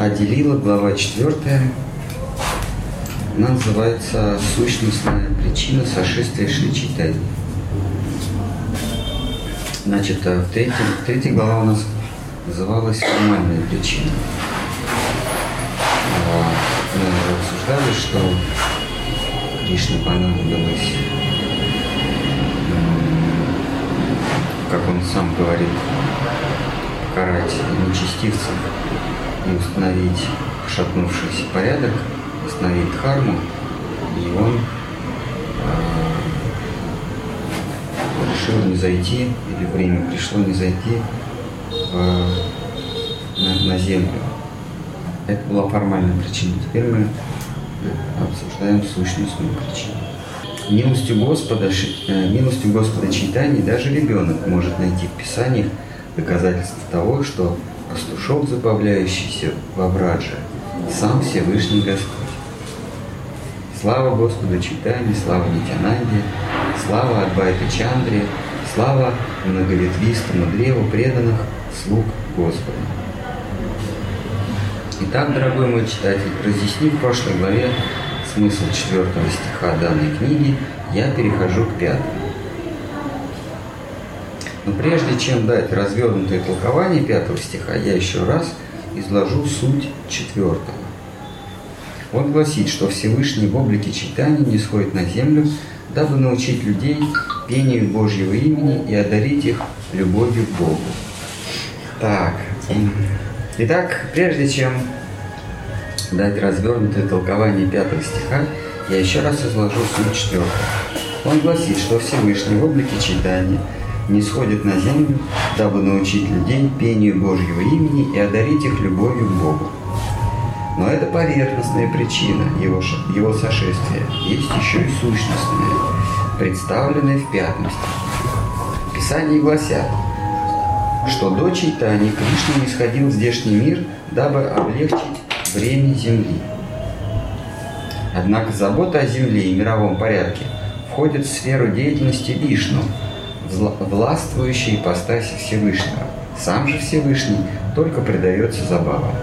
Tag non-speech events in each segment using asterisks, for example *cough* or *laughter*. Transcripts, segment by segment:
А делила, глава 4, она называется «Сущностная причина сошествия Шри Чайтани». Значит, э, в третьей, третьей глава у нас называлась «Формальная причина». А, мы обсуждали, что Кришне понадобилось, как он сам говорит, покарать нечестивцев установить шатнувшийся порядок, установить дхарму, и он э, решил не зайти, или время пришло не зайти в, на, на землю. Это была формальная причина. Теперь мы обсуждаем сущностную причину. Милостью Господа, э, милостью Господа читаний даже ребенок может найти в Писаниях доказательства того, что пастушок, забавляющийся во враже, сам Всевышний Господь. Слава Господу Читани, слава Нитянанде, слава Адвайта Чандре, слава многоветвистому древу преданных слуг Господа. Итак, дорогой мой читатель, разъяснив в прошлой главе смысл четвертого стиха данной книги, я перехожу к пятому. Но прежде чем дать развернутое толкование пятого стиха, я еще раз изложу суть четвертого. Он гласит, что Всевышний в облике читания не сходит на землю, дабы научить людей пению Божьего имени и одарить их любовью к Богу. Так, итак, прежде чем дать развернутое толкование пятого стиха, я еще раз изложу суть четвертого. Он гласит, что Всевышний в облике читания не сходит на землю, дабы научить людей пению Божьего имени и одарить их любовью к Богу. Но это поверхностная причина его, его сошествия. Есть еще и сущностная, представленная в пятом стихе. Писания гласят, что до читания Кришна не сходил в здешний мир, дабы облегчить бремя земли. Однако забота о земле и мировом порядке входит в сферу деятельности Вишну, властвующей ипостаси Всевышнего. Сам же Всевышний только предается забавам.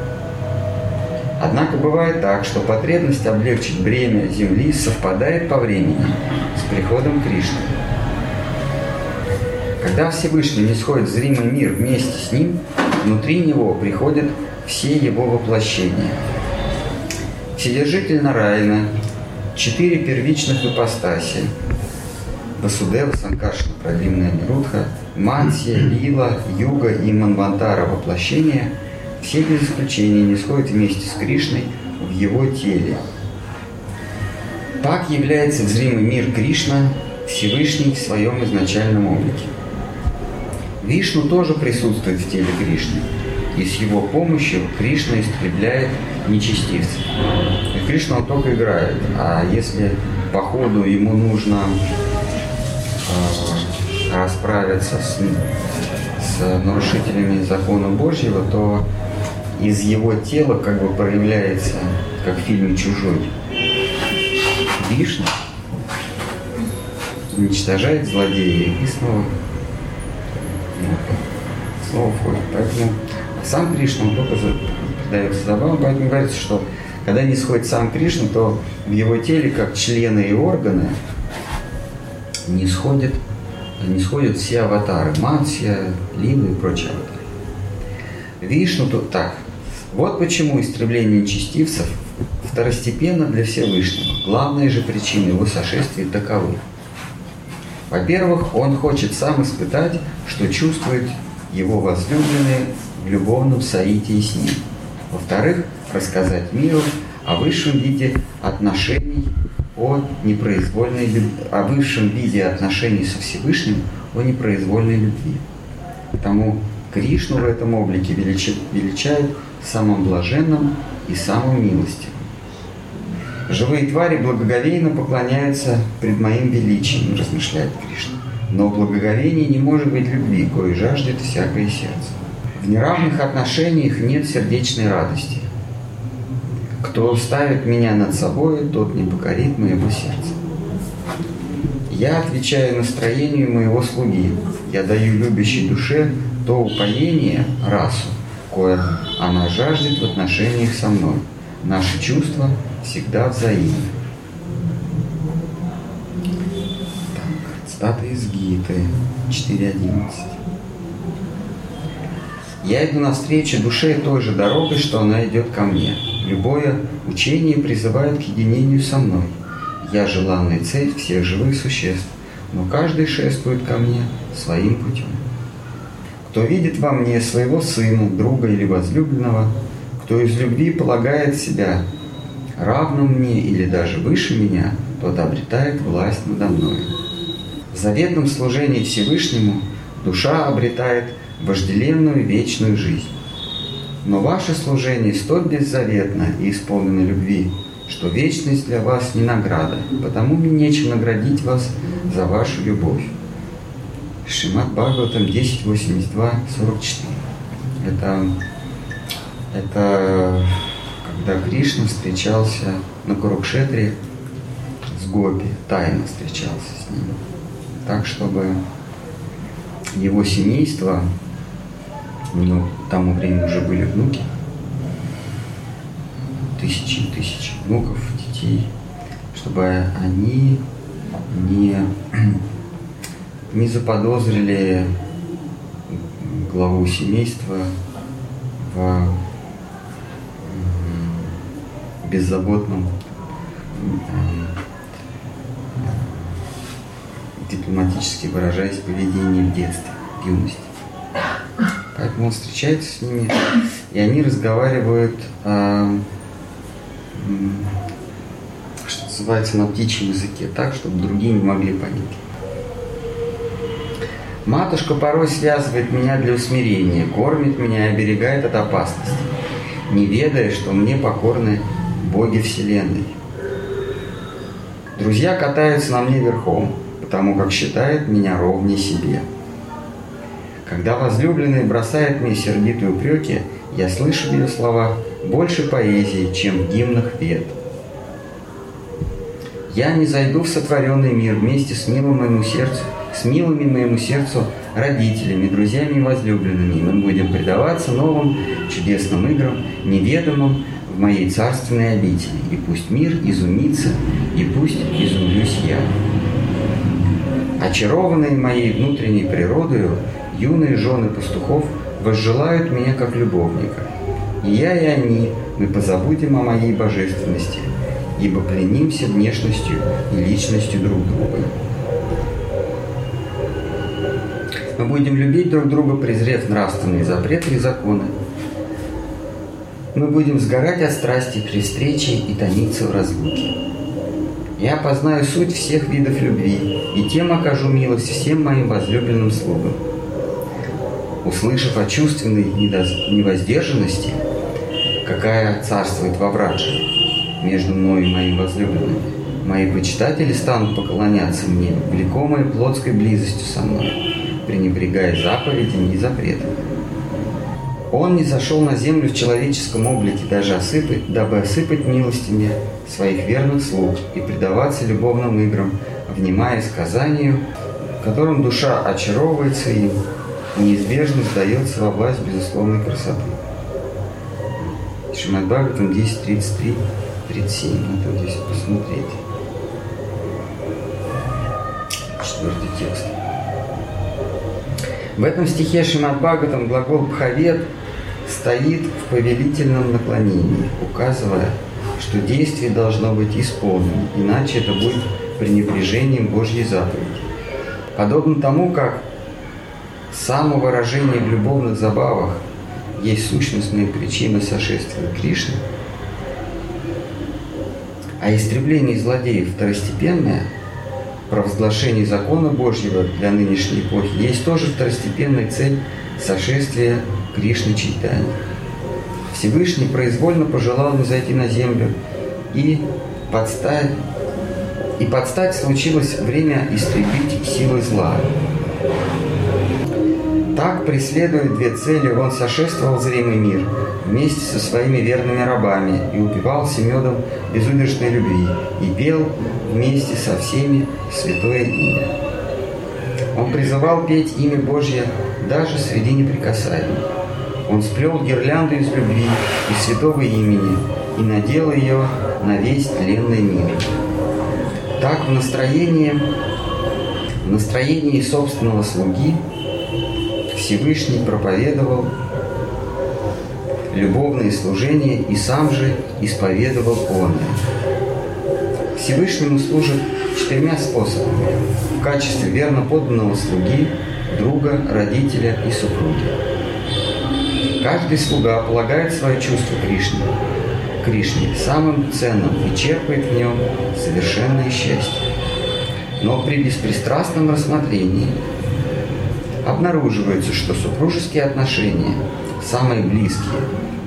Однако бывает так, что потребность облегчить бремя Земли совпадает по времени с приходом Кришны. Когда Всевышний не сходит в зримый мир вместе с ним, внутри него приходят все его воплощения. Вседержитель Нарайна, четыре первичных ипостаси, Васудева, Санкаршна, Прадимная Нирудха, Мансия, Лила, Юга и Манвантара воплощения – все без исключения не сходят вместе с Кришной в его теле. Так является зримый мир Кришна Всевышний в своем изначальном облике. Вишну тоже присутствует в теле Кришны, и с его помощью Кришна истребляет нечестивцев. И Кришна он только играет, а если по ходу ему нужно э, расправиться с, с нарушителями закона Божьего, то из его тела как бы проявляется, как в фильме «Чужой». Вишна уничтожает злодея и снова, снова входит. Поэтому сам Кришна, только дается забавам, поэтому говорится, что когда не сходит сам Кришна, то в его теле, как члены и органы, не сходят, не сходят все аватары, Мансия, Лилы и прочие аватары. Вишну тут так, вот почему истребление нечестивцев второстепенно для Всевышнего. Главная же причина его сошествия таковы. Во-первых, он хочет сам испытать, что чувствует его возлюбленные в любовном соитии с ним. Во-вторых, рассказать миру о высшем виде отношений, о непроизвольной о высшем виде отношений со Всевышним, о непроизвольной любви. Потому Кришну в этом облике величают самым блаженным и самым милостивым. Живые твари благоговейно поклоняются пред моим величием, размышляет Кришна. Но в благоговении не может быть любви, кое жаждет всякое сердце. В неравных отношениях нет сердечной радости. Кто ставит меня над собой, тот не покорит моего сердца. Я отвечаю настроению моего слуги. Я даю любящей душе то упоение, расу, кое она жаждет в отношениях со мной. Наши чувства всегда взаимны. Так, цитата из Гиты 4.11. Я иду навстречу душе той же дорогой, что она идет ко мне. Любое учение призывает к единению со мной. Я желанная цель всех живых существ, но каждый шествует ко мне своим путем. Кто видит во мне своего сына, друга или возлюбленного, кто из любви полагает себя равным мне или даже выше меня, тот обретает власть надо мной. В заветном служении Всевышнему душа обретает вожделенную вечную жизнь. Но ваше служение столь беззаветно и исполнено любви, что вечность для вас не награда, потому мне нечем наградить вас за вашу любовь. Шимат Бхагаватам 10.82.44. Это, это когда Кришна встречался на Курукшетре с Гопи, тайно встречался с ним. Так, чтобы его семейство, у него к тому времени уже были внуки, тысячи и тысячи внуков, детей, чтобы они не *clears throat* не заподозрили главу семейства в беззаботном дипломатически выражаясь поведении в детстве, в юности. Поэтому он встречается с ними, и они разговаривают, э, что называется, на птичьем языке, так, чтобы другие не могли понять. Матушка порой связывает меня для усмирения, кормит меня и оберегает от опасности, не ведая, что мне покорны боги Вселенной. Друзья катаются на мне верхом, потому как считают меня ровнее себе. Когда возлюбленный бросает мне сердитые упреки, я слышу в ее словах больше поэзии, чем в гимнах вет. Я не зайду в сотворенный мир вместе с милым моему сердцу с милыми моему сердцу родителями, друзьями и возлюбленными. Мы будем предаваться новым чудесным играм, неведомым в моей царственной обители. И пусть мир изумится, и пусть изумлюсь я. Очарованные моей внутренней природою, юные жены пастухов возжелают меня как любовника. И я, и они, мы позабудем о моей божественности, ибо пленимся внешностью и личностью друг друга. Мы будем любить друг друга, презрев нравственные запреты и законы. Мы будем сгорать от страсти при встрече и томиться в разлуке. Я познаю суть всех видов любви, и тем окажу милость всем моим возлюбленным слугам. Услышав о чувственной невоздержанности, какая царствует во враже между мной и моим возлюбленным, мои почитатели станут поклоняться мне, влекомые плотской близостью со мной пренебрегая заповедями и запретами. Он не зашел на землю в человеческом облике, даже осыпать, дабы осыпать милостями своих верных слуг и предаваться любовным играм, внимая сказанию, которым душа очаровывается им неизбежно сдается во власть безусловной красоты. Шимат Бхагаватам 10, 33, 37. Надо здесь посмотреть. Четвертый текст. В этом стихе Шимат Бхагаватам глагол «бхавет» стоит в повелительном наклонении, указывая, что действие должно быть исполнено, иначе это будет пренебрежением Божьей заповеди. Подобно тому, как самовыражение в любовных забавах есть сущностная причина сошествия Кришны, а истребление злодеев второстепенное – провозглашение закона Божьего для нынешней эпохи есть тоже второстепенная цель сошествия Кришны Чайтани. Всевышний произвольно пожелал мне зайти на землю и подстать, и подстать случилось время истребить силы зла. Так, преследуя две цели, он сошествовал зримый мир вместе со своими верными рабами и упивался медом безудержной любви и пел вместе со всеми святое имя. Он призывал петь имя Божье даже среди неприкасаемых. Он сплел гирлянду из любви и святого имени и надел ее на весь тленный мир. Так в настроении, в настроении собственного слуги Всевышний проповедовал любовные служения и сам же исповедовал он. Всевышнему служит четырьмя способами в качестве верно подданного слуги, друга, родителя и супруги. Каждый слуга полагает свое чувство Кришне, Кришне самым ценным и черпает в нем совершенное счастье. Но при беспристрастном рассмотрении обнаруживается, что супружеские отношения самые близкие,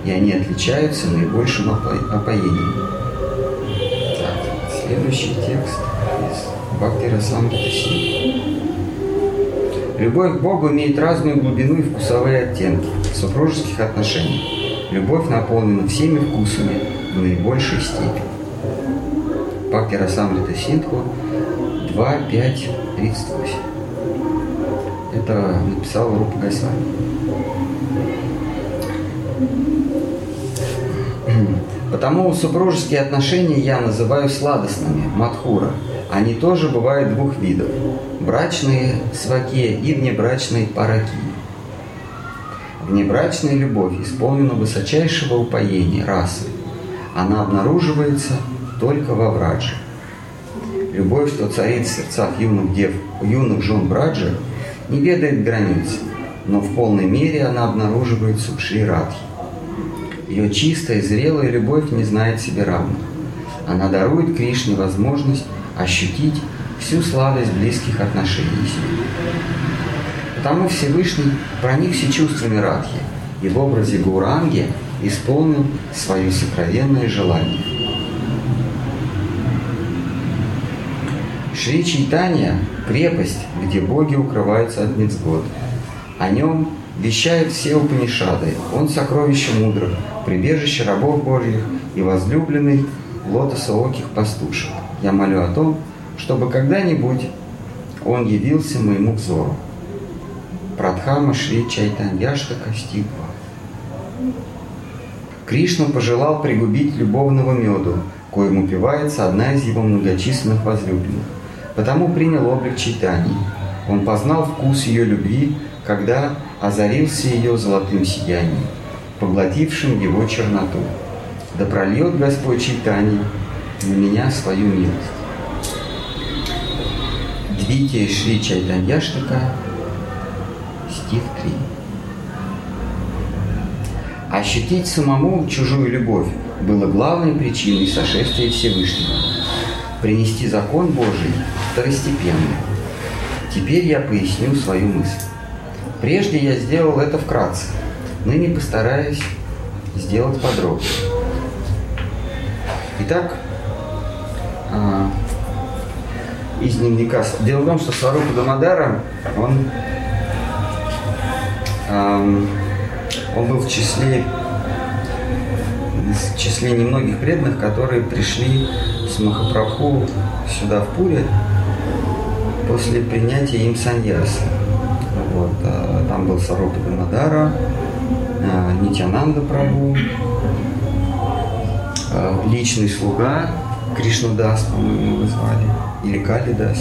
и они отличаются наибольшим опоением. Так, следующий текст из Бхактира Самбхатаси. Любовь к Богу имеет разную глубину и вкусовые оттенки супружеских отношениях. Любовь наполнена всеми вкусами в наибольшей степени. Бхактира Самрита Синтху 2, 5, 38. Это написал Рупа Госвами. Потому супружеские отношения я называю сладостными, матхура. Они тоже бывают двух видов. Брачные сваки и внебрачные параки. Внебрачная любовь исполнена высочайшего упоения, расы. Она обнаруживается только во врадже. Любовь, что царит в сердцах юных дев, юных жен Браджа, не ведает границ, но в полной мере она обнаруживается в Шри Радхи. Ее чистая, зрелая любовь не знает себе равных. Она дарует Кришне возможность ощутить всю сладость близких отношений с ним. Потому Всевышний проникся чувствами Радхи и в образе Гуранги исполнил свое сокровенное желание. Шри Чайтанья – крепость, где боги укрываются от Мецгод. О нем вещают все Упанишады. Он сокровище мудрых, прибежище рабов Божьих и возлюбленный лотосооких пастушек. Я молю о том, чтобы когда-нибудь он явился моему взору. Прадхама Шри Чайтаньяшта Кастипва. Кришна пожелал пригубить любовного меду, коим упивается одна из его многочисленных возлюбленных. Потому принял облик Чайтани. Он познал вкус ее любви когда озарился ее золотым сиянием, поглотившим его черноту. Да прольет Господь читание на меня свою милость. Двитие Шри Чайтаньяштака, стих 3. Ощутить самому чужую любовь было главной причиной сошествия Всевышнего. Принести закон Божий второстепенно. Теперь я поясню свою мысль. Прежде я сделал это вкратце, ныне постараюсь сделать подробнее. Итак, а, из дневника. Дело в том, что Сварупа Дамадара, он, он был в числе, в числе немногих преданных, которые пришли с Махапрабху сюда в Пуре после принятия им саньяса. Вот, а, там был Сарупа Дамадара, а, Нитянанда Прабу, а, личный слуга Кришнадас, по-моему, его звали, или Калидас.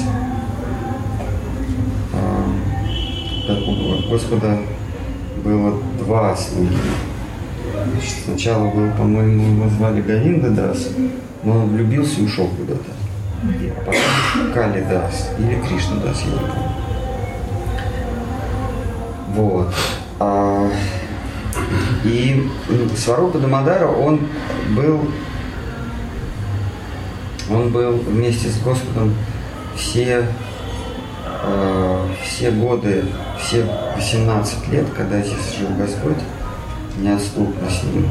Господа было два слуги. Сначала был, по-моему, его звали Говинда Дас, но он влюбился и ушел куда-то. А потом Кали Дас или Кришна Дас, я не помню. Вот. А, и Сварупа Дамадара, он был, он был вместе с Господом все, э, все годы, все 18 лет, когда здесь жил Господь, неотступно с ним.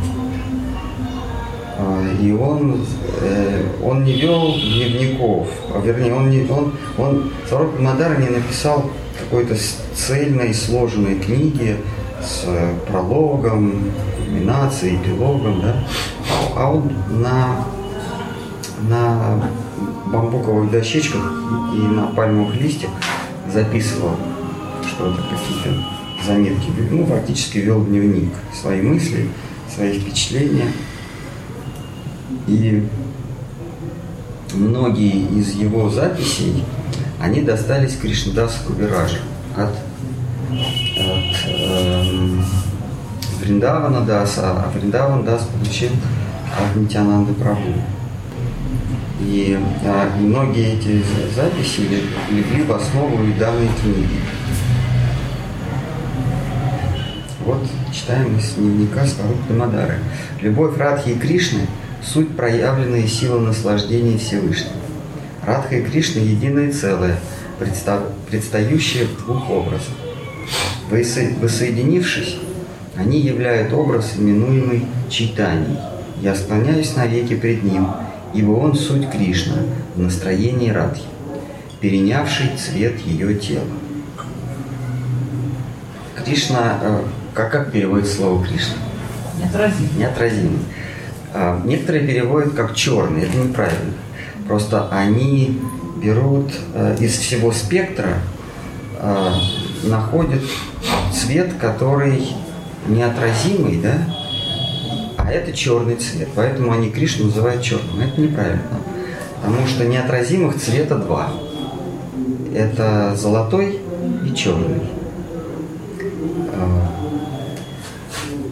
И он, э, он не вел дневников, а вернее, он, не, он, он Сварупа Дамадара не написал какой-то цельной, сложенной книги с э, прологом, кульминацией, эпилогом, да, а он на, на бамбуковых дощечках и на пальмовых листьях записывал что-то, какие-то заметки, ну, фактически вел дневник, свои мысли, свои впечатления. И многие из его записей, они достались Кришнадасу Кавиражу от, от эм, Вриндавана Даса, а Вриндаван Дас получил от Нитянанды Прабhu. И а, многие эти записи легли в основу и данной книги. Вот читаем из дневника Сварупы Дамадары. Любовь Радхи и Кришны – суть проявленные силы наслаждения Всевышнего. Радха и Кришна – единое целое, предстающее в двух образах. Воссоединившись, они являют образ, именуемый читанием. Я склоняюсь навеки пред ним, ибо он суть Кришна в настроении Радхи, перенявший цвет ее тела. Кришна, э, как, как переводит слово Кришна? Неотразимый. Неотразимый. А, некоторые переводят как черный, это неправильно. Просто они берут э, из всего спектра, э, находят цвет, который неотразимый, да, а это черный цвет. Поэтому они Кришну называют черным. Это неправильно. Потому что неотразимых цвета два. Это золотой и черный. А,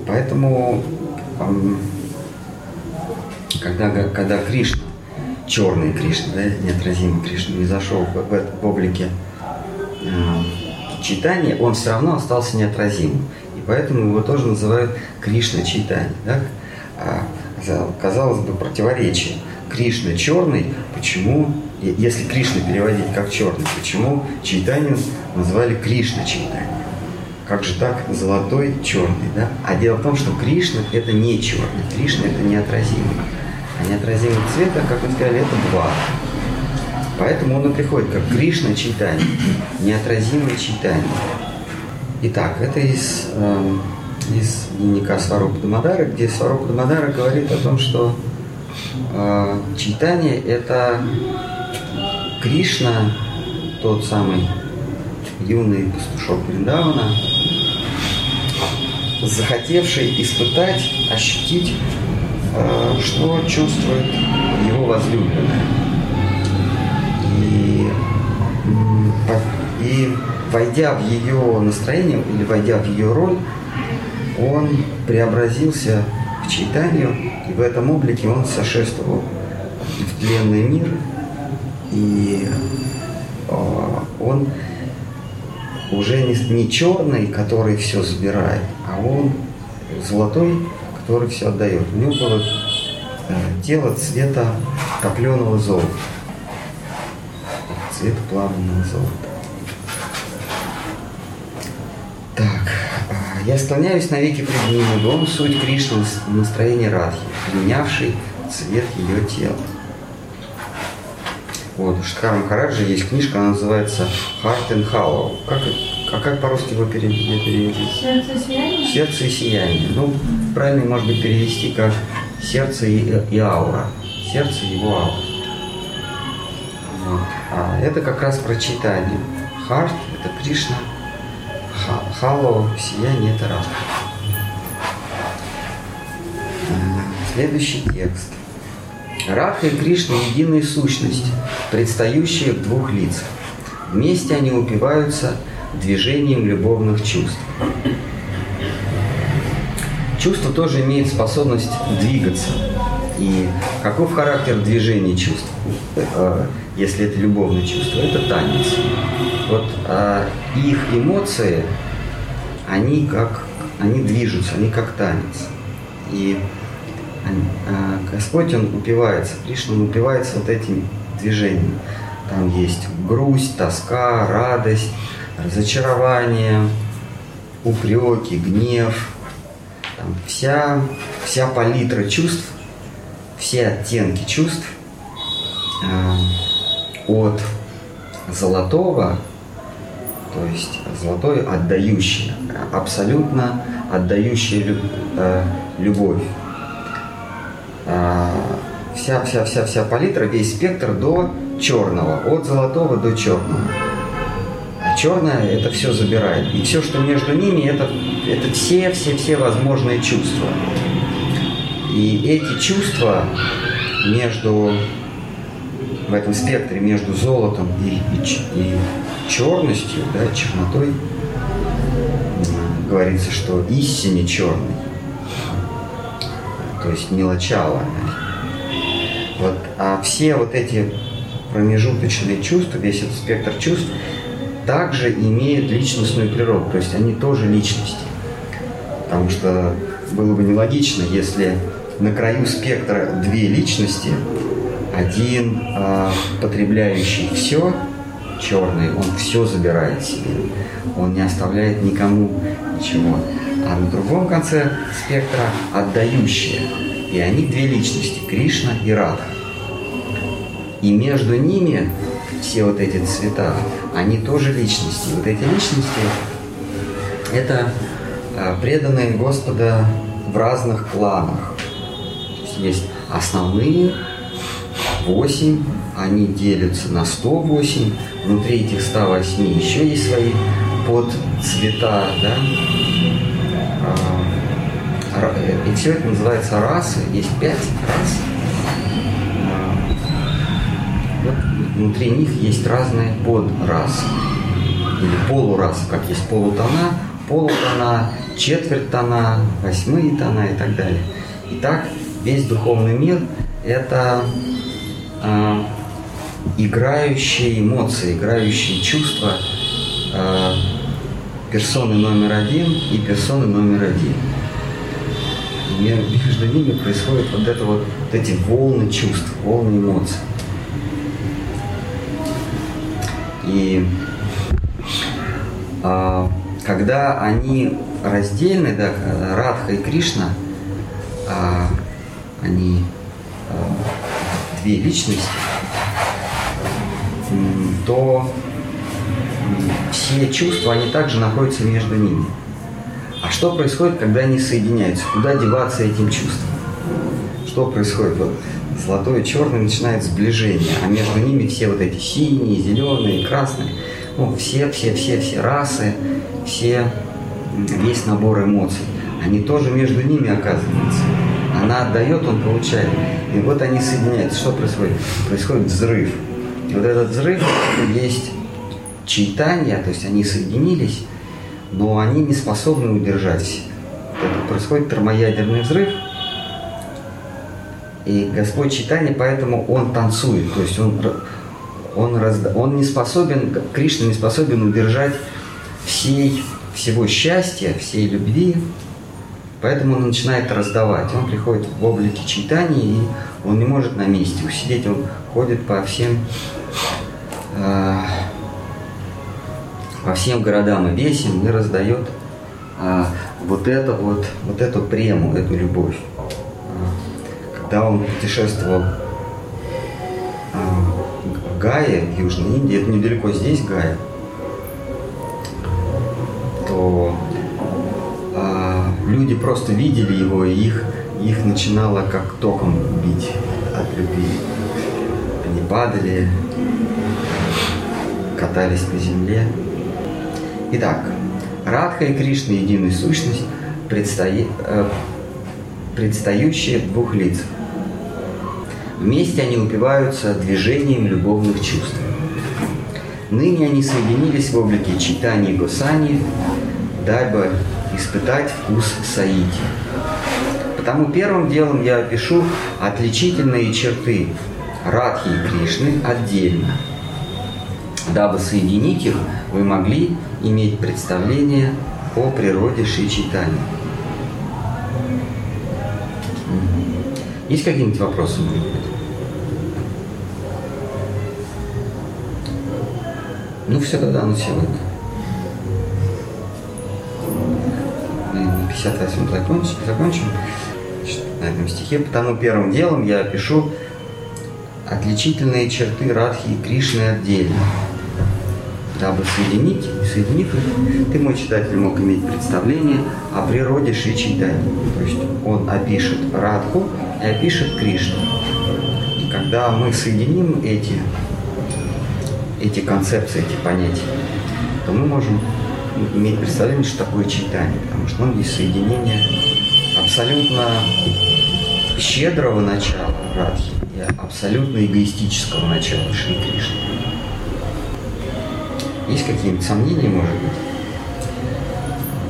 поэтому, когда, когда Кришна, черный Кришна, да, неотразимый Кришна, не зашел в, в, в облике э, читания, он все равно остался неотразимым. И поэтому его тоже называют Кришна читание. Да? А, казалось бы, противоречие. Кришна черный, почему, если Кришна переводить как черный, почему читанию назвали Кришна читание? Как же так золотой черный, да? А дело в том, что Кришна это не черный, Кришна это неотразимый. А неотразимый цвета, как мы сказали, это два. Поэтому он и приходит как Кришна читание, неотразимое читание. Итак, это из э, из дневника Сварупа Дамадара, где Сварупа Дамадара говорит о том, что э, читание – это Кришна, тот самый юный пастушок Вриндавана, захотевший испытать, ощутить, что чувствует его возлюбленная. И, и войдя в ее настроение или войдя в ее роль, он преобразился в читанию, и в этом облике он сошествовал в тленный мир, и а, он уже не, не черный, который все забирает, а он золотой, который все отдает. У него было э, тело цвета копленого золота, цвета плавленного золота. Я склоняюсь навеки пред ним, ибо он суть Кришны в настроении Радхи, принявший цвет ее тела. Вот, у Шткара Махараджа есть книжка, она называется Heart and Hollow. Как, а как по-русски его перевести? Сердце и сияние? Сердце и сияние. Ну, правильно, может быть, перевести как сердце и, и аура. Сердце и его аура. Вот. А это как раз про читание. Heart – это Кришна – Хало, сияние – это раз. Следующий текст. Радха и Кришна – единая сущность, предстающая в двух лицах. Вместе они упиваются движением любовных чувств. Чувство тоже имеет способность двигаться. И каков характер движения чувств, э, если это любовное чувство? Это танец. Вот а, их эмоции, они как, они движутся, они как танец. И а, Господь, Он упивается, Кришна, Он упивается вот этим движением. Там есть грусть, тоска, радость, разочарование, упреки, гнев. Там вся, вся палитра чувств, все оттенки чувств э, от золотого то есть золотой отдающий, абсолютно отдающий э, любовь. А, вся, вся, вся, вся палитра, весь спектр до черного, от золотого до черного. Черное это все забирает. И все, что между ними, это, это все, все, все возможные чувства. И эти чувства между в этом спектре между золотом и, и, и черностью, да, чернотой, говорится, что истине черный, то есть мелочало. Вот, а все вот эти промежуточные чувства, весь этот спектр чувств, также имеют личностную природу, то есть они тоже личности. Потому что было бы нелогично, если на краю спектра две личности, один э, потребляющий все, черный, он все забирает себе, он не оставляет никому ничего. А на другом конце спектра отдающие. И они две личности, Кришна и Радха. И между ними все вот эти цвета, они тоже личности. Вот эти личности – это а, преданные Господа в разных кланах. Есть основные восемь, они делятся на 108, внутри этих 108 еще есть свои подцвета, да, а, и все это называется расы, есть пять рас. Внутри них есть разные подрасы или полурасы, как есть полутона, полутона, четверть тона, восьмые тона и так далее. Итак, весь духовный мир – это э, играющие эмоции, играющие чувства э, персоны номер один и персоны номер один. И между ними происходят вот это вот, вот эти волны чувств, волны эмоций. И э, когда они раздельны, да, Радха и Кришна, э, они э, две личности, то все чувства, они также находятся между ними. А что происходит, когда они соединяются? Куда деваться этим чувствам? Что происходит? Вот золотой и черный начинает сближение, а между ними все вот эти синие, зеленые, красные, ну, все, все, все, все расы, все, весь набор эмоций. Они тоже между ними оказываются. Она отдает, он получает. И вот они соединяются. Что происходит? Происходит взрыв. И вот этот взрыв есть читания, то есть они соединились, но они не способны удержать. Это происходит термоядерный взрыв, и Господь читания, поэтому Он танцует, то есть Он, он, разда... он не способен, Кришна не способен удержать всей, всего счастья, всей любви, поэтому он начинает раздавать. Он приходит в облике читания, и он не может на месте усидеть, он ходит по всем э, по всем городам и весям и раздает а, вот это вот, вот эту прему, эту любовь. Когда он путешествовал а, в Гае, в Южной Индии, это недалеко здесь Гая, то а, люди просто видели его, и их, их начинало как током бить от любви. Они падали, катались по земле. Итак, Радха и Кришна – единая сущность, предстои, э, предстающие двух лицах. Вместе они упиваются движением любовных чувств. Ныне они соединились в облике читания Госани, дабы испытать вкус Саити. Потому первым делом я опишу отличительные черты Радхи и Кришны отдельно – Дабы соединить их, вы могли иметь представление о природе Шичитани. Есть какие-нибудь вопросы? Ну все тогда на сегодня. Мы 58 закончим, закончим на этом стихе. Потому первым делом я опишу отличительные черты Радхи и Кришны отдельно дабы соединить, соединив их, ты, мой читатель, мог иметь представление о природе Шри Чайтани. То есть он опишет Радху и опишет Кришну. И когда мы соединим эти, эти концепции, эти понятия, то мы можем иметь представление, что такое читание, потому что ну, есть соединение абсолютно щедрого начала Радхи и абсолютно эгоистического начала Шри Кришны. Есть какие-нибудь сомнения, может быть?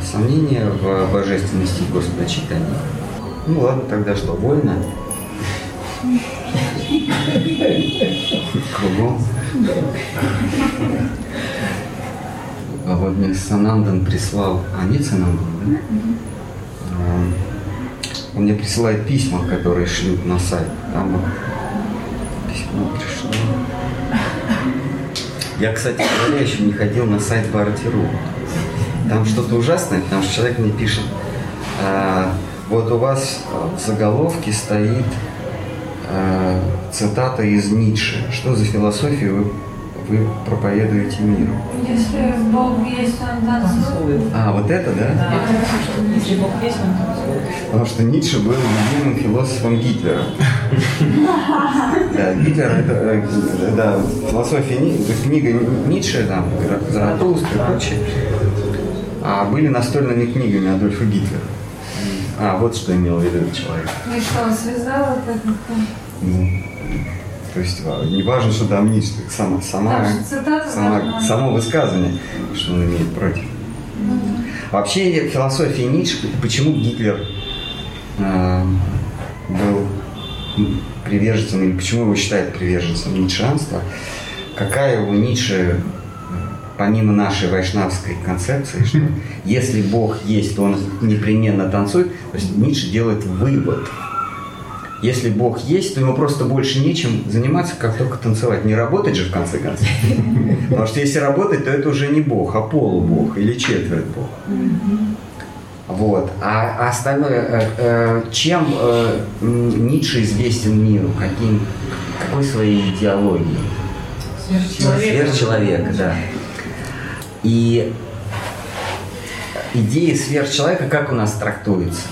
Сомнения в божественности Господа читания? Ну ладно, тогда что, больно? Кругом. А вот мне Санандан прислал, а не Санандан, да? Он мне присылает письма, которые шлют на сайт. Там вот письмо пришло. Я, кстати говоря, еще не ходил на сайт Барти.ру. Там что-то ужасное, потому что человек мне пишет, а, вот у вас в заголовке стоит а, цитата из Ницше. Что за философию вы вы проповедуете миру. Если Бог есть, он танцует. А, вот это, да? Да. Если Бог есть, он танцует. Потому что Ницше был любимым философом Гитлера. Да, Гитлер это, э, да, философия, Ни- то есть книга Ницше, там, Заратустра и прочее, а были настольными книгами Адольфа Гитлера. А, вот что имел в виду человек. И что, он связал это? Ну, то есть а, не важно, что там Ницше, сама, сама, цитата сама- само высказывание, что он имеет против. Вообще философия Ницше, почему Гитлер э, был приверженцем, или почему его считают приверженцем ницшеанства, какая у Ницше, помимо нашей вайшнавской концепции, что если Бог есть, то он непременно танцует, то есть Ницше делает вывод. Если Бог есть, то ему просто больше нечем заниматься, как только танцевать. Не работать же в конце концов. Потому что если работать, то это уже не Бог, а полубог или четверть Бог. Вот. А остальное, э, э, чем э, Ницше известен миру? Каким, какой своей идеологией? Сверхчеловек. Сверхчеловека, да. И идея сверхчеловека как у нас трактуется?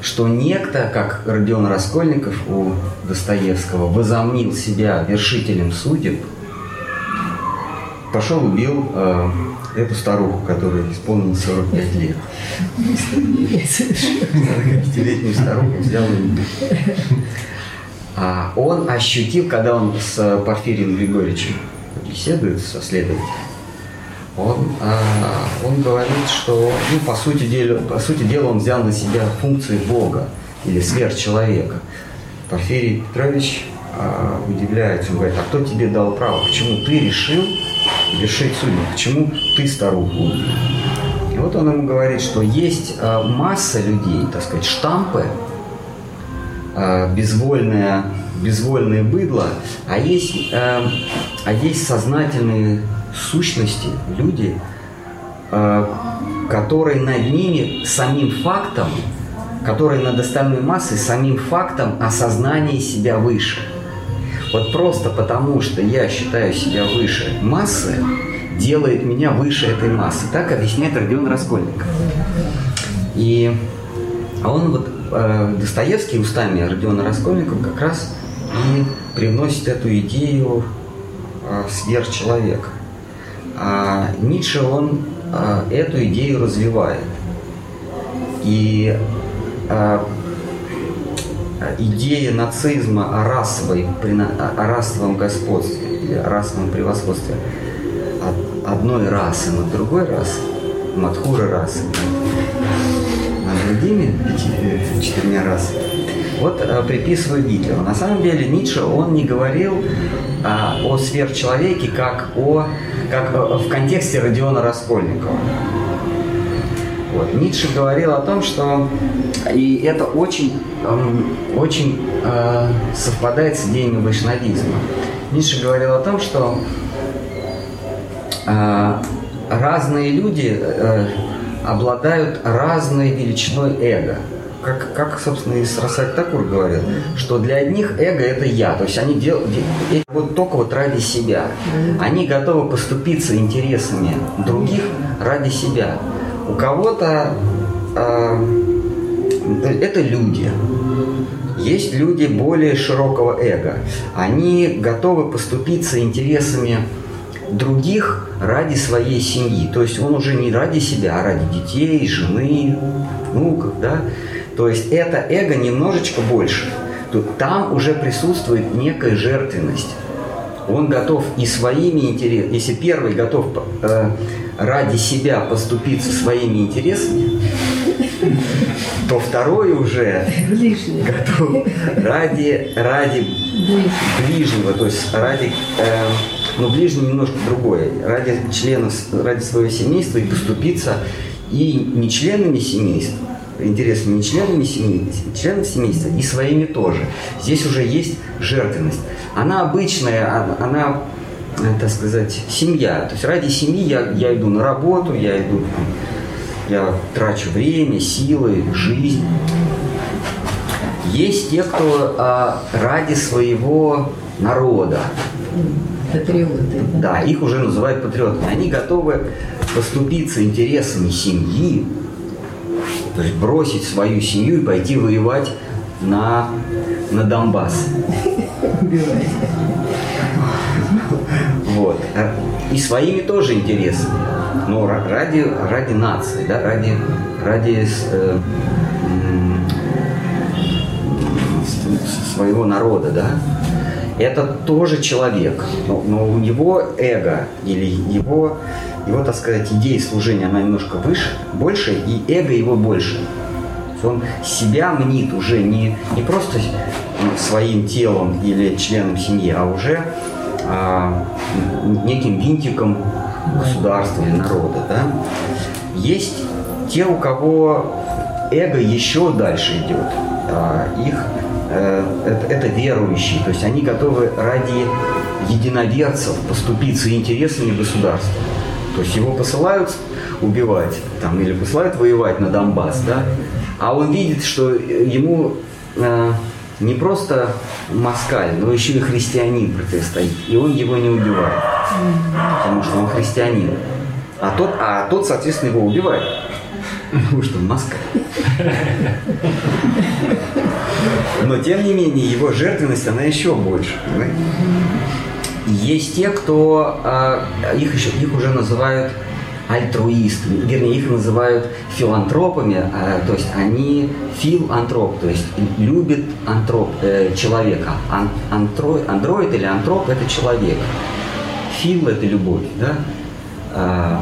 Что некто, как Родион Раскольников у Достоевского, возомнил себя вершителем судеб, пошел убил э, эту старуху, которой исполнилось 45 лет. 45-летнюю старуху взял. А он ощутил, когда он с Порфирием Григорьевичем беседует со следователем, он, а, он говорит, что, ну, по сути, дела, по сути дела, он взял на себя функции Бога или сверхчеловека. Порфирий Петрович а, удивляется, он говорит, а кто тебе дал право? Почему ты решил вершить судьбу? Почему ты старуху? И вот он ему говорит, что есть а, масса людей, так сказать, штампы, безвольное, безвольное быдло, а есть, а есть сознательные сущности, люди, а, которые над ними самим фактом, которые над остальной массой самим фактом осознания себя выше. Вот просто потому, что я считаю себя выше массы, делает меня выше этой массы. Так объясняет Родион Раскольников. И он вот, э, Достоевский устами Родиона Раскольникова как раз и привносит эту идею э, сверхчеловека. А Ницше, он э, эту идею развивает. И э, идея нацизма о, расовой, о расовом господстве или о расовом превосходстве от одной расы над другой расой, Мадхуры расы, над другими четырьмя расами, вот э, приписывают Гитлеру. На самом деле Ницше, он не говорил а, о сверхчеловеке как, о, как в контексте Родиона Раскольникова. Вот. Ницше говорил о том, что и это очень, эм, очень э, совпадает с идеями вайшнавизма. Ницше говорил о том, что э, разные люди э, обладают разной величиной эго. Как, как, собственно, и Расак Такур говорил, что для одних эго это я, то есть они делают вот только вот ради себя. Они готовы поступиться интересами других ради себя. У кого-то э, это люди. Есть люди более широкого эго. Они готовы поступиться интересами других ради своей семьи. То есть он уже не ради себя, а ради детей, жены, внуков, да. То есть это эго немножечко больше. Тут там уже присутствует некая жертвенность. Он готов и своими интересами, если первый готов э, ради себя поступиться своими интересами, то второй уже готов ради, ради ближнего, то есть ради, э, ну ближний немножко другое, ради членов, ради своего семейства и поступиться и не членами семейства, интересами не членами семейства, членов семейства и своими тоже. Здесь уже есть жертвенность. Она обычная, она, она так сказать, семья. То есть ради семьи я, я иду на работу, я иду я трачу время, силы, жизнь. Есть те, кто а, ради своего народа. Патриоты. Да, их уже называют патриотами. Они готовы поступиться интересами семьи, то есть бросить свою семью и пойти воевать на, на Донбасс. Вот. И своими тоже интересами. Но ради, ради нации, да, ради, ради э, своего народа, да. Это тоже человек, но, но у него эго или его, его, так сказать, идея служения, она немножко выше, больше, и эго его больше. Он себя мнит уже не, не просто своим телом или членом семьи, а уже а, неким винтиком государства или народа. Да? Есть те, у кого эго еще дальше идет. А, их это, это верующие, то есть они готовы ради единоверцев поступиться интересами государства. То есть его посылают убивать там, или посылают воевать на Донбасс, да? а он видит, что ему э, не просто москаль, но еще и христианин противостоит. И он его не убивает, потому что он христианин. А тот, а тот соответственно, его убивает, потому что москаль. Но, тем не менее, его жертвенность, она еще больше. Есть те, кто, а, их, еще, их уже называют альтруистами, вернее, их называют филантропами, а, то есть они филантроп, то есть любит антроп, э, человека. Ан, антро, андроид или антроп – это человек. Фил – это любовь, да? А,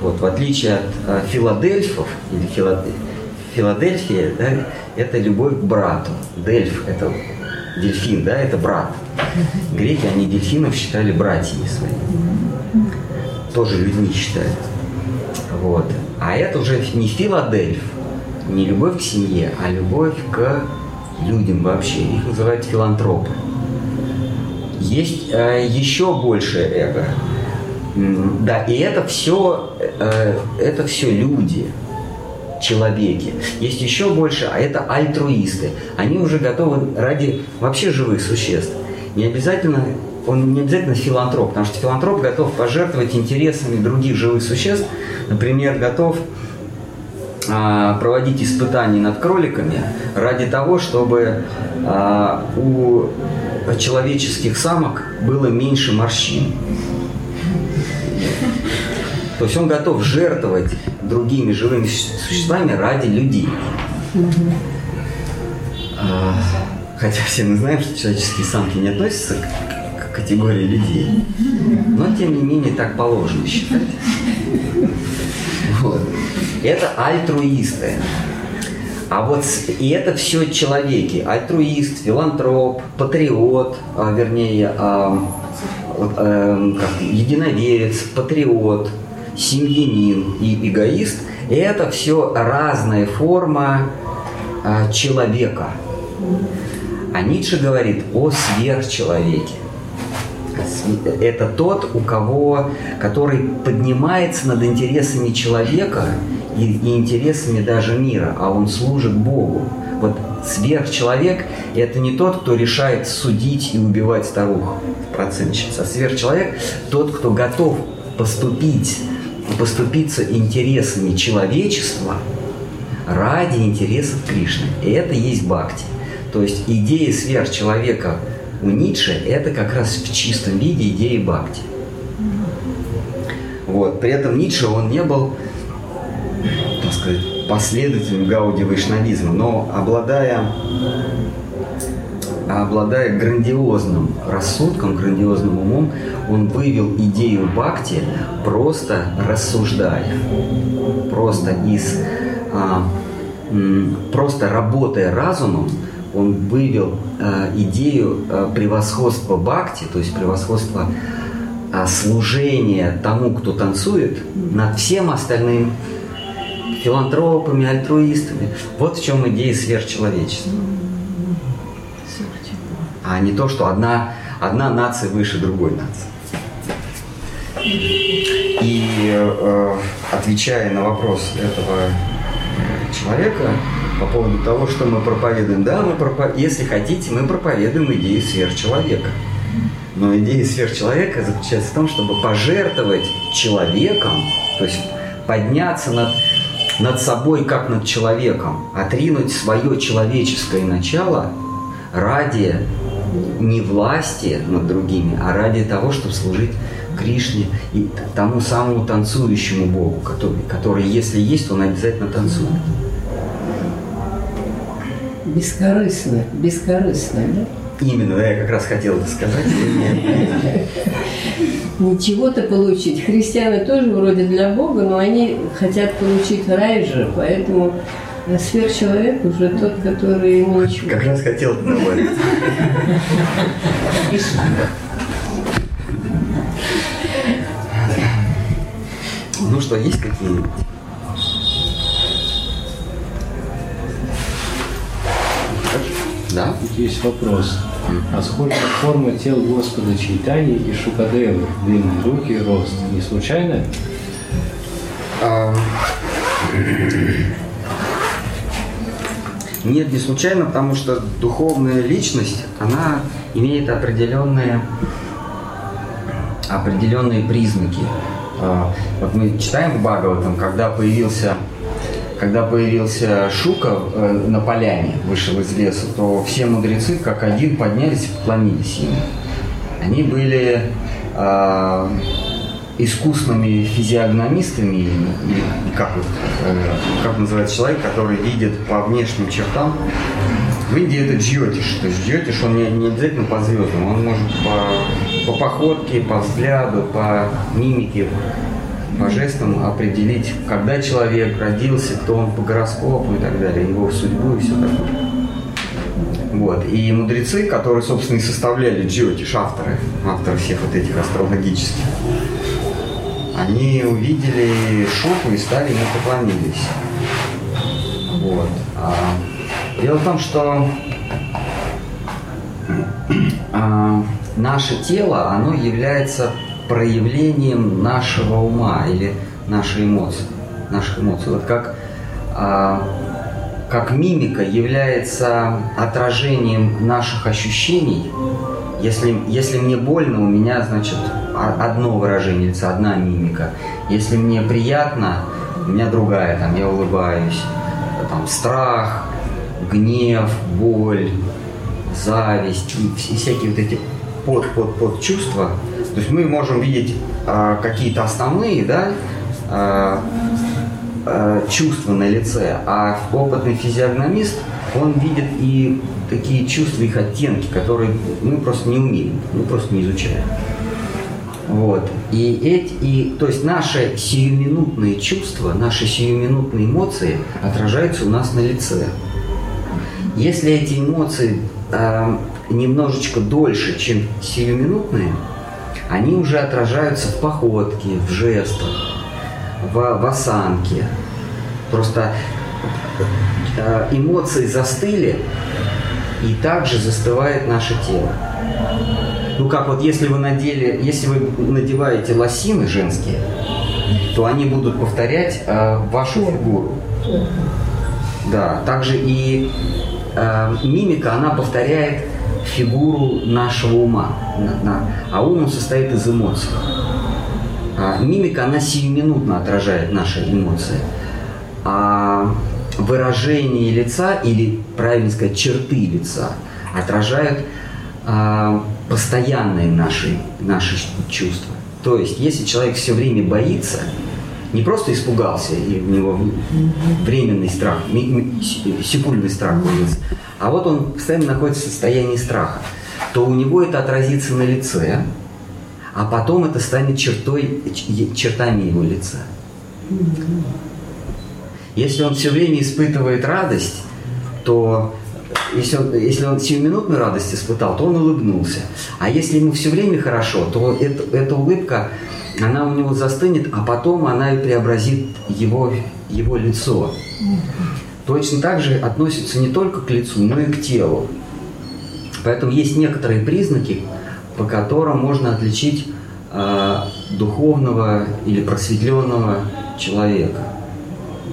вот, в отличие от а, филадельфов или филад, Филадельфия, да, это любовь к брату. Дельф – это дельфин, да, это брат. Греки, они дельфинов считали братьями своими тоже людьми считают. Вот. А это уже не Филадельф, не любовь к семье, а любовь к людям вообще. Их называют филантропы. Есть э, еще большее эго. Да, и это все, э, это все люди, человеки. Есть еще больше, а это альтруисты. Они уже готовы ради вообще живых существ. Не обязательно он не обязательно филантроп, потому что филантроп готов пожертвовать интересами других живых существ, например, готов а, проводить испытания над кроликами ради того, чтобы а, у человеческих самок было меньше морщин. То есть он готов жертвовать другими живыми существами ради людей. А, хотя все мы знаем, что человеческие самки не относятся к категории людей. Но, тем не менее, так положено считать. Вот. Это альтруисты. А вот и это все человеки. Альтруист, филантроп, патриот, а, вернее, а, а, как, единоверец, патриот, семьянин и эгоист. Это все разная форма а, человека. А Ницше говорит о сверхчеловеке это тот, у кого, который поднимается над интересами человека и, и интересами даже мира, а он служит Богу. Вот сверхчеловек – это не тот, кто решает судить и убивать старух процентщиц, а сверхчеловек – тот, кто готов поступить, поступиться интересами человечества ради интересов Кришны. И это есть бхакти. То есть идея сверхчеловека у Ницше это как раз в чистом виде идеи Бхакти. Вот. При этом Ницше, он не был, так сказать, последователем Гауди вайшнавизма, но обладая обладая грандиозным рассудком, грандиозным умом, он вывел идею бхакти просто рассуждая, просто из а, просто работая разумом, он вывел а, идею а, превосходства бхакти, то есть превосходства а, служения тому, кто танцует, над всем остальным филантропами, альтруистами. Вот в чем идея сверхчеловечества а не то, что одна, одна нация выше другой нации. И э, отвечая на вопрос этого человека по поводу того, что мы проповедуем, да, мы пропов... если хотите, мы проповедуем идею сверхчеловека. Но идея сверхчеловека заключается в том, чтобы пожертвовать человеком, то есть подняться над, над собой как над человеком, отринуть свое человеческое начало ради не власти над другими, а ради того, чтобы служить Кришне и тому самому танцующему Богу, который, который если есть, он обязательно танцует. Бескорыстно, бескорыстно, да? Именно, я как раз хотел это сказать. Ничего-то получить. Христиане тоже вроде для Бога, но они хотят получить рай же, поэтому а сверхчеловек уже тот, который ему ничего. Как раз хотел добавить. Ну что, есть какие-нибудь? Да? Тут есть вопрос. А сколько формы тел Господа Чайтани и Шукадевы? Длинные руки, рост. Не случайно? А... Нет, не случайно, потому что духовная личность, она имеет определенные, определенные признаки. А, вот мы читаем в Бхагаватам, когда появился когда появился Шука э, на поляне, вышел из леса, то все мудрецы как один поднялись и поклонились ему. Они были э, искусными физиогномистами, или как, вот, э, как называется человек, который видит по внешним чертам. В Индии это джьотиш. То есть джьотиш, он не, не обязательно по звездам, он может по, по походке, по взгляду, по мимике, по жестам определить, когда человек родился, кто он по гороскопу и так далее, его судьбу и все такое. Вот. И мудрецы, которые, собственно, и составляли джиотиш, авторы, авторы всех вот этих астрологических, они увидели Шопу и стали ему поклонились. Вот. А, дело в том, что а, наше тело, оно является проявлением нашего ума или нашей эмоции, наших эмоций. Вот как, а, как мимика является отражением наших ощущений, если, если мне больно, у меня, значит, одно выражение лица, одна мимика. Если мне приятно, у меня другая, там, я улыбаюсь. Там, страх, гнев, боль, зависть и, всякие вот эти под-под-под чувства. То есть мы можем видеть а, какие-то основные, да, а, а, чувства на лице, а опытный физиогномист, он видит и такие чувства, их оттенки, которые мы просто не умеем, мы просто не изучаем. Вот. И, эти, и, то есть наши сиюминутные чувства, наши сиюминутные эмоции отражаются у нас на лице. Если эти эмоции э, немножечко дольше, чем сиюминутные, они уже отражаются в походке, в жестах, в, в осанке. Просто э, эмоции застыли, и также застывает наше тело. Ну как вот если вы надели, если вы надеваете лосины женские, то они будут повторять э, вашу фигуру. Да, также и э, мимика, она повторяет фигуру нашего ума. А ум он состоит из эмоций. А мимика, она сиюминутно отражает наши эмоции. А выражение лица, или, правильно сказать, черты лица, отражают а, постоянные наши, наши чувства. То есть, если человек все время боится, не просто испугался, и у него временный страх, секундный страх появился, а вот он постоянно находится в состоянии страха, то у него это отразится на лице, а потом это станет чертой, чертами его лица. Если он все время испытывает радость, то если он, если он сиюминутную радость испытал, то он улыбнулся. А если ему все время хорошо, то это, эта улыбка, она у него застынет, а потом она и преобразит его, его лицо. Точно так же относится не только к лицу, но и к телу. Поэтому есть некоторые признаки, по которым можно отличить э, духовного или просветленного человека.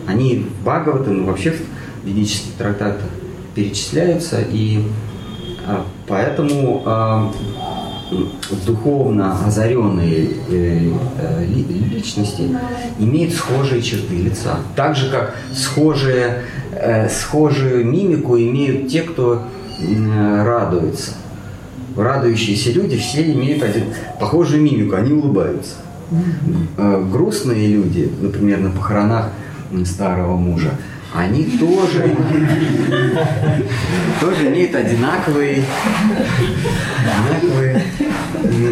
Они в Бхагаватам, вообще в ведических трактатах перечисляются, и а, поэтому а, духовно озаренные э, э, личности имеют схожие черты лица. Так же, как схожие, э, схожую мимику имеют те, кто радуется. Радующиеся люди все имеют один, похожую мимику, они улыбаются. Грустные люди, например, на похоронах старого мужа, они тоже, тоже имеют одинаковые, одинаковые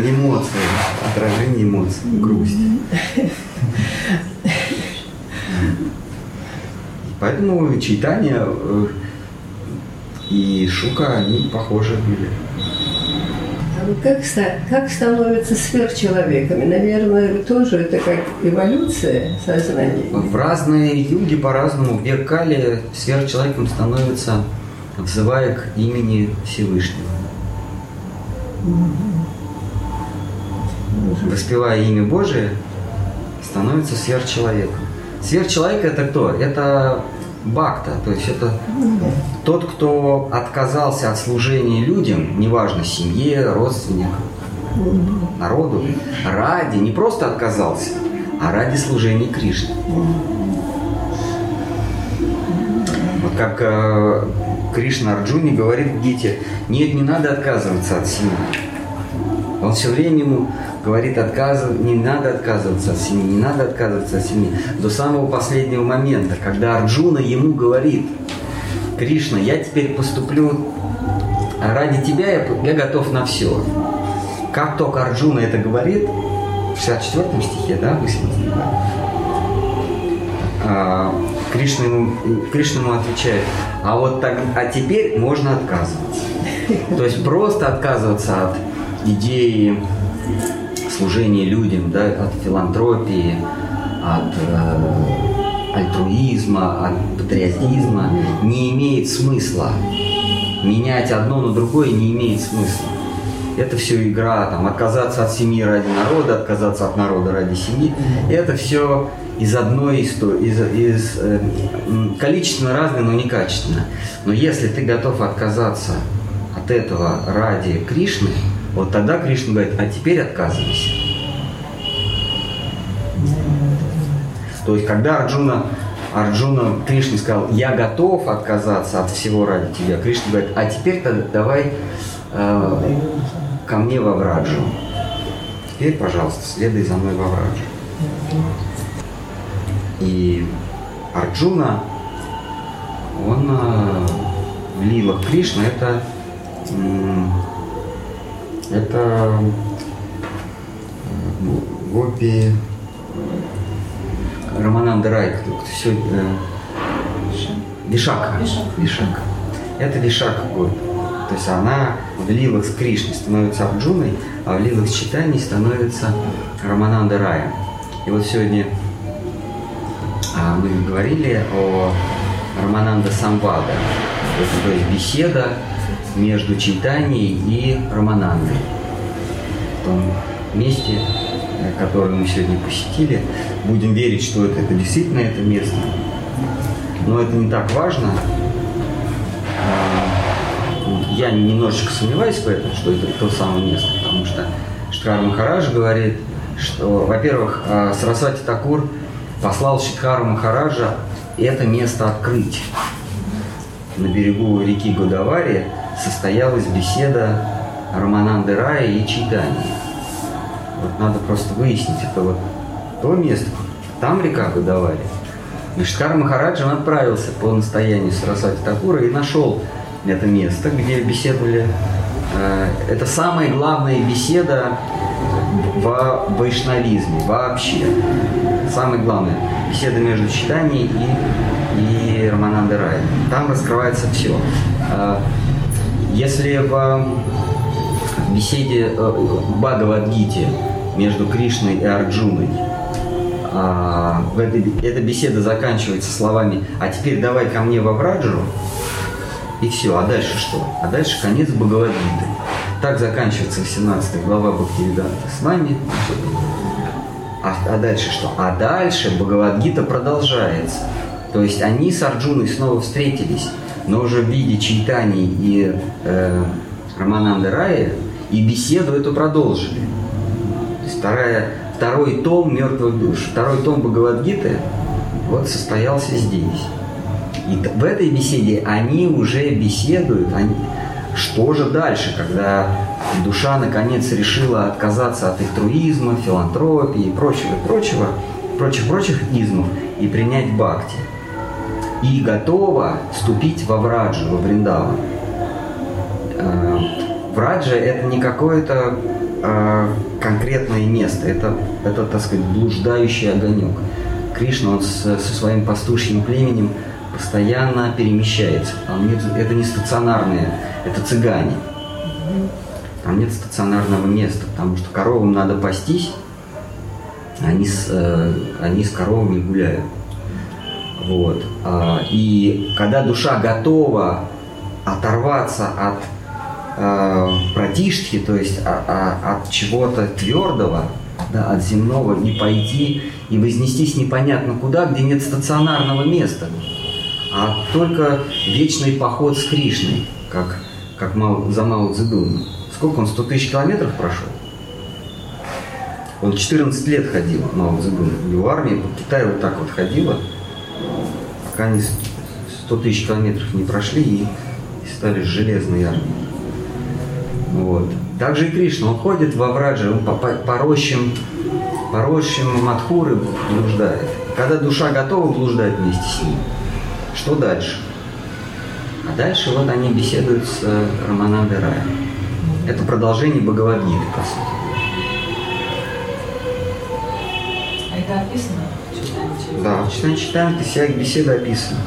эмоции, отражение эмоций, грусть. Поэтому читание э, и шука, они похожи были. Как, как становятся сверхчеловеками? Наверное, тоже это как эволюция сознания? В разные юги по-разному. В Веркале сверхчеловеком становится, взывая к имени Всевышнего. Воспевая имя Божие, становится сверхчеловеком. Сверхчеловек это кто? Это бакта, то есть это тот, кто отказался от служения людям, неважно, семье, родственникам, народу, ради, не просто отказался, а ради служения Кришне. Вот как э, Кришна Арджуни говорит Гите, нет, не надо отказываться от семьи. Он все время ему говорит, отказыв... не надо отказываться от семьи, не надо отказываться от семьи. До самого последнего момента, когда Арджуна ему говорит, Кришна, я теперь поступлю ради тебя, я, я готов на все. Как только Арджуна это говорит, в 64 стихе, да, 18 а, Кришна ему, Кришна ему отвечает, а вот так, а теперь можно отказываться. То есть просто отказываться от идеи служения людям, да, от филантропии, от э, альтруизма, от патриотизма не имеет смысла. Менять одно на другое не имеет смысла. Это все игра, там, отказаться от семьи ради народа, отказаться от народа ради семьи. Это все из одной истории, из, из э, количественно разное, но не качественно. Но если ты готов отказаться от этого ради Кришны, вот тогда Кришна говорит, а теперь отказывайся. То есть, когда Арджуна, Арджуна Кришне сказал, я готов отказаться от всего ради тебя, Кришна говорит, а теперь тогда давай э, ко мне во Враджу. Теперь, пожалуйста, следуй за мной во Враджу. И Арджуна, он э, в лилах Кришны, это это э, Гопи Романанда Рай, все, э, Вишака. Вишака. Это Вишака Гопи. То есть она в лилах с Кришной становится Арджуной, а в лилах с Читани становится Романанда Рая. И вот сегодня а, мы говорили о Романанда Самвада. То есть беседа между Чайтаней и Романандой. В том месте, э, которое мы сегодня посетили. Будем верить, что это, это действительно это место. Но это не так важно. А, я немножечко сомневаюсь в этом, что это то самое место, потому что Шткар Махарадж говорит, что, во-первых, а, Сарасвати Такур послал Шидхару Махараджа это место открыть на берегу реки Годавари состоялась беседа Романанды Рая и Чайтани. Вот надо просто выяснить, это вот то место, там река выдавали. Вишкар Махараджа он отправился по настоянию Сарасвати Такура и нашел это место, где беседовали. Э, это самая главная беседа в вайшнавизме вообще. Самое главное. Беседа между читанием и, и Рамананда Рай. Там раскрывается все. Если в беседе э, Бхагавадгите между Кришной и Арджуной а, эта беседа заканчивается словами «А теперь давай ко мне во Враджу», и все, а дальше что? А дальше конец Бхагавадгиты. Так заканчивается 18 глава Бхактивиданта с вами. А, а дальше что? А дальше Бхагавадгита продолжается. То есть они с Арджуной снова встретились, но уже в виде Чайтани и э, Рамананды Рая, и беседу эту продолжили. То есть вторая второй том «Мертвых душ», второй том Бхагавадгиты вот состоялся здесь. И в этой беседе они уже беседуют, они, что же дальше, когда душа наконец решила отказаться от ихтруизма, филантропии и прочего, прочего, прочих-прочих измов и принять бхакти. И готова вступить во Враджу, во Вриндаван. Э, Враджа – это не какое-то э, конкретное место, это, это, так сказать, блуждающий огонек. Кришна, он со своим пастушьим племенем постоянно перемещается. Там нет, это не стационарные, это цыгане. Там нет стационарного места, потому что коровам надо пастись, они с, э, они с коровами гуляют. Вот. А, и когда душа готова оторваться от э, протишки, то есть а, от чего-то твердого, да, от земного, и пойти и вознестись непонятно куда, где нет стационарного места, а только вечный поход с Кришной, как, как Мау, за Мао Цзэдуном. Сколько он, 100 тысяч километров прошел? Он 14 лет ходил, Мао Цзэдун. Его армия по Китаю вот так вот ходила, пока они 100 тысяч километров не прошли и, стали железной армией. Вот. Также и Кришна, он ходит во Враджи, он по, по, по рощам, по рощам Мадхуры блуждает. Когда душа готова блуждать вместе с ним, что дальше? А дальше вот они беседуют с э, Раманандой Рая. Это продолжение Бхагавадгиты, по сути. А это описано? Да, в читании читаем, вся их беседа описана.